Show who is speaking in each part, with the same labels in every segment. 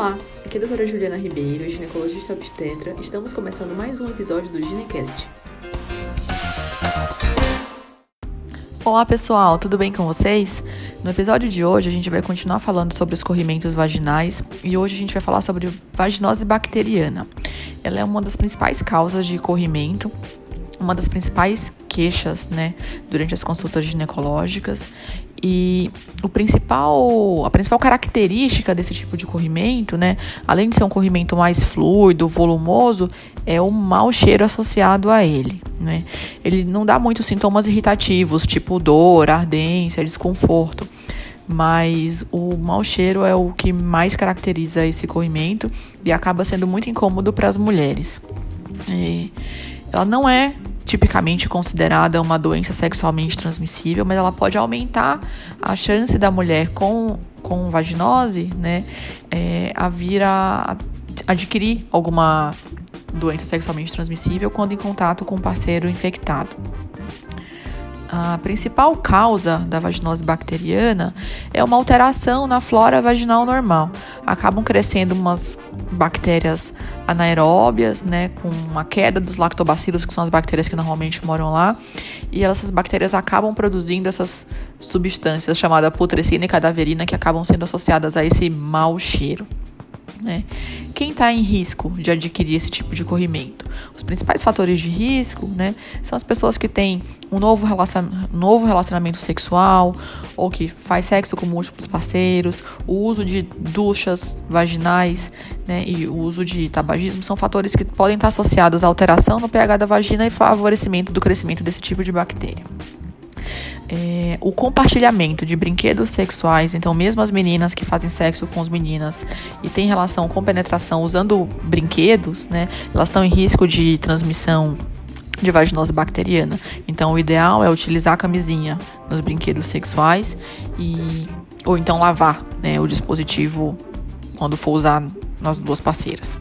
Speaker 1: Olá, aqui é a doutora Juliana Ribeiro, ginecologista obstetra. Estamos começando mais um episódio do Ginecast.
Speaker 2: Olá pessoal, tudo bem com vocês? No episódio de hoje a gente vai continuar falando sobre os corrimentos vaginais e hoje a gente vai falar sobre vaginose bacteriana. Ela é uma das principais causas de corrimento uma das principais queixas, né, durante as consultas ginecológicas. E o principal, a principal característica desse tipo de corrimento, né, além de ser um corrimento mais fluido, volumoso, é o mau cheiro associado a ele, né? Ele não dá muitos sintomas irritativos, tipo dor, ardência, desconforto mas o mau cheiro é o que mais caracteriza esse corrimento e acaba sendo muito incômodo para as mulheres. E ela não é tipicamente considerada uma doença sexualmente transmissível, mas ela pode aumentar a chance da mulher com, com vaginose, né, é, a vir a adquirir alguma doença sexualmente transmissível quando em contato com um parceiro infectado. A principal causa da vaginose bacteriana é uma alteração na flora vaginal normal. Acabam crescendo umas bactérias anaeróbias, né, com uma queda dos lactobacilos, que são as bactérias que normalmente moram lá, e essas bactérias acabam produzindo essas substâncias chamadas putrescina e cadaverina que acabam sendo associadas a esse mau cheiro. Né? Quem está em risco de adquirir esse tipo de corrimento? Os principais fatores de risco né, são as pessoas que têm um novo, relacion... novo relacionamento sexual ou que faz sexo com múltiplos parceiros, o uso de duchas vaginais né, e o uso de tabagismo são fatores que podem estar associados à alteração no pH da vagina e favorecimento do crescimento desse tipo de bactéria é, o compartilhamento de brinquedos sexuais, então mesmo as meninas que fazem sexo com as meninas e têm relação com penetração usando brinquedos, né, elas estão em risco de transmissão de vaginose bacteriana. Então o ideal é utilizar a camisinha nos brinquedos sexuais e ou então lavar né, o dispositivo quando for usar nas duas parceiras.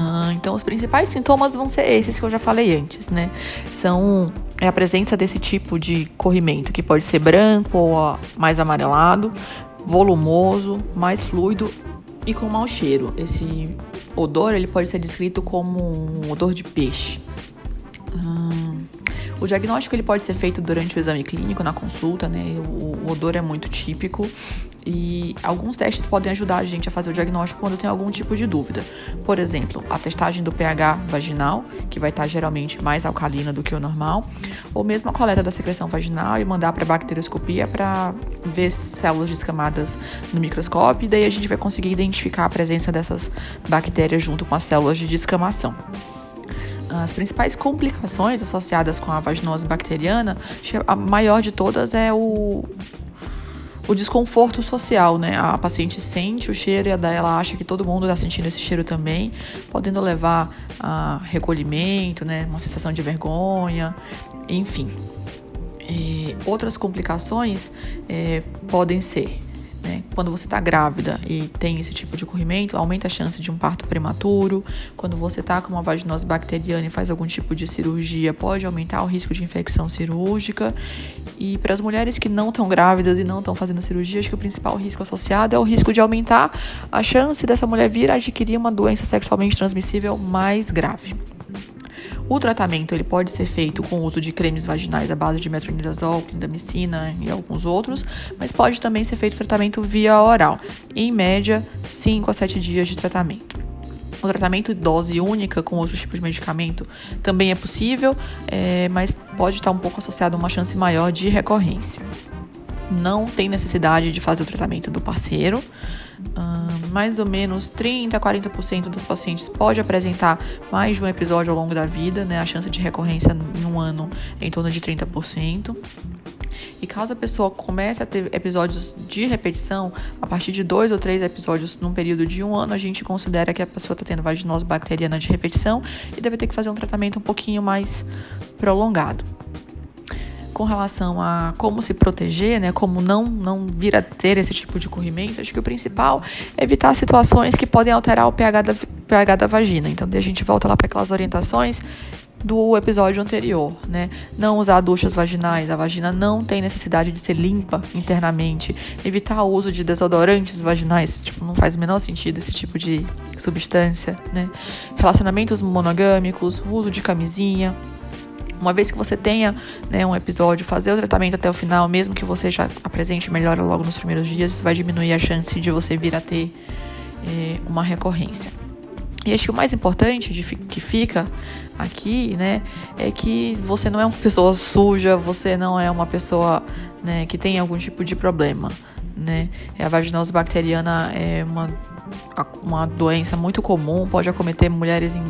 Speaker 2: Ah, então, os principais sintomas vão ser esses que eu já falei antes, né? São é a presença desse tipo de corrimento, que pode ser branco ou mais amarelado, volumoso, mais fluido e com mau cheiro. Esse odor ele pode ser descrito como um odor de peixe. Hum, o diagnóstico ele pode ser feito durante o exame clínico, na consulta, né? O, o odor é muito típico e alguns testes podem ajudar a gente a fazer o diagnóstico quando tem algum tipo de dúvida. Por exemplo, a testagem do pH vaginal, que vai estar geralmente mais alcalina do que o normal, ou mesmo a coleta da secreção vaginal e mandar para bacterioscopia para ver células descamadas no microscópio, e daí a gente vai conseguir identificar a presença dessas bactérias junto com as células de descamação. As principais complicações associadas com a vaginose bacteriana, a maior de todas é o, o desconforto social, né? A paciente sente o cheiro e ela acha que todo mundo está sentindo esse cheiro também, podendo levar a recolhimento, né? Uma sensação de vergonha, enfim. E outras complicações é, podem ser né? Quando você está grávida e tem esse tipo de corrimento, aumenta a chance de um parto prematuro. Quando você está com uma vaginose bacteriana e faz algum tipo de cirurgia, pode aumentar o risco de infecção cirúrgica. E para as mulheres que não estão grávidas e não estão fazendo cirurgia, acho que o principal risco associado é o risco de aumentar a chance dessa mulher vir a adquirir uma doença sexualmente transmissível mais grave. O tratamento ele pode ser feito com o uso de cremes vaginais à base de metronidazol, clindamicina e alguns outros, mas pode também ser feito tratamento via oral, em média 5 a 7 dias de tratamento. O tratamento dose única com outros tipos de medicamento também é possível, é, mas pode estar um pouco associado a uma chance maior de recorrência. Não tem necessidade de fazer o tratamento do parceiro uh, mais ou menos 30 a 40% das pacientes pode apresentar mais de um episódio ao longo da vida, né? A chance de recorrência em um ano é em torno de 30%. E caso a pessoa comece a ter episódios de repetição, a partir de dois ou três episódios num período de um ano, a gente considera que a pessoa está tendo vaginose bacteriana de repetição e deve ter que fazer um tratamento um pouquinho mais prolongado com relação a como se proteger, né, como não, não vir a ter esse tipo de corrimento, acho que o principal é evitar situações que podem alterar o pH da, pH da vagina. Então, a gente volta lá para aquelas orientações do episódio anterior, né? Não usar duchas vaginais, a vagina não tem necessidade de ser limpa internamente. Evitar o uso de desodorantes vaginais, tipo, não faz o menor sentido esse tipo de substância, né? Relacionamentos monogâmicos, uso de camisinha. Uma vez que você tenha né, um episódio, fazer o tratamento até o final, mesmo que você já apresente melhora logo nos primeiros dias, vai diminuir a chance de você vir a ter eh, uma recorrência. E acho que o mais importante de, que fica aqui, né, é que você não é uma pessoa suja, você não é uma pessoa né, que tem algum tipo de problema, né. A vaginose bacteriana é uma, uma doença muito comum, pode acometer mulheres em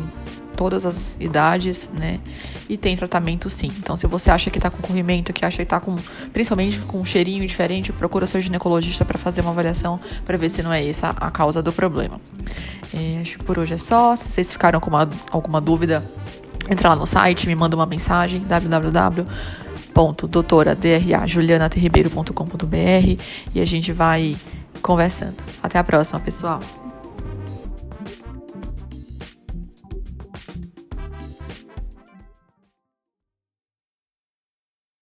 Speaker 2: todas as idades, né? E tem tratamento sim. Então, se você acha que tá com corrimento, que acha que tá com, principalmente com um cheirinho diferente, procura seu ginecologista para fazer uma avaliação para ver se não é essa a causa do problema. É, acho que por hoje é só. Se vocês ficaram com uma, alguma dúvida, entra lá no site, me manda uma mensagem www.doutoradrajulianaterribeiro.com.br e a gente vai conversando. Até a próxima, pessoal.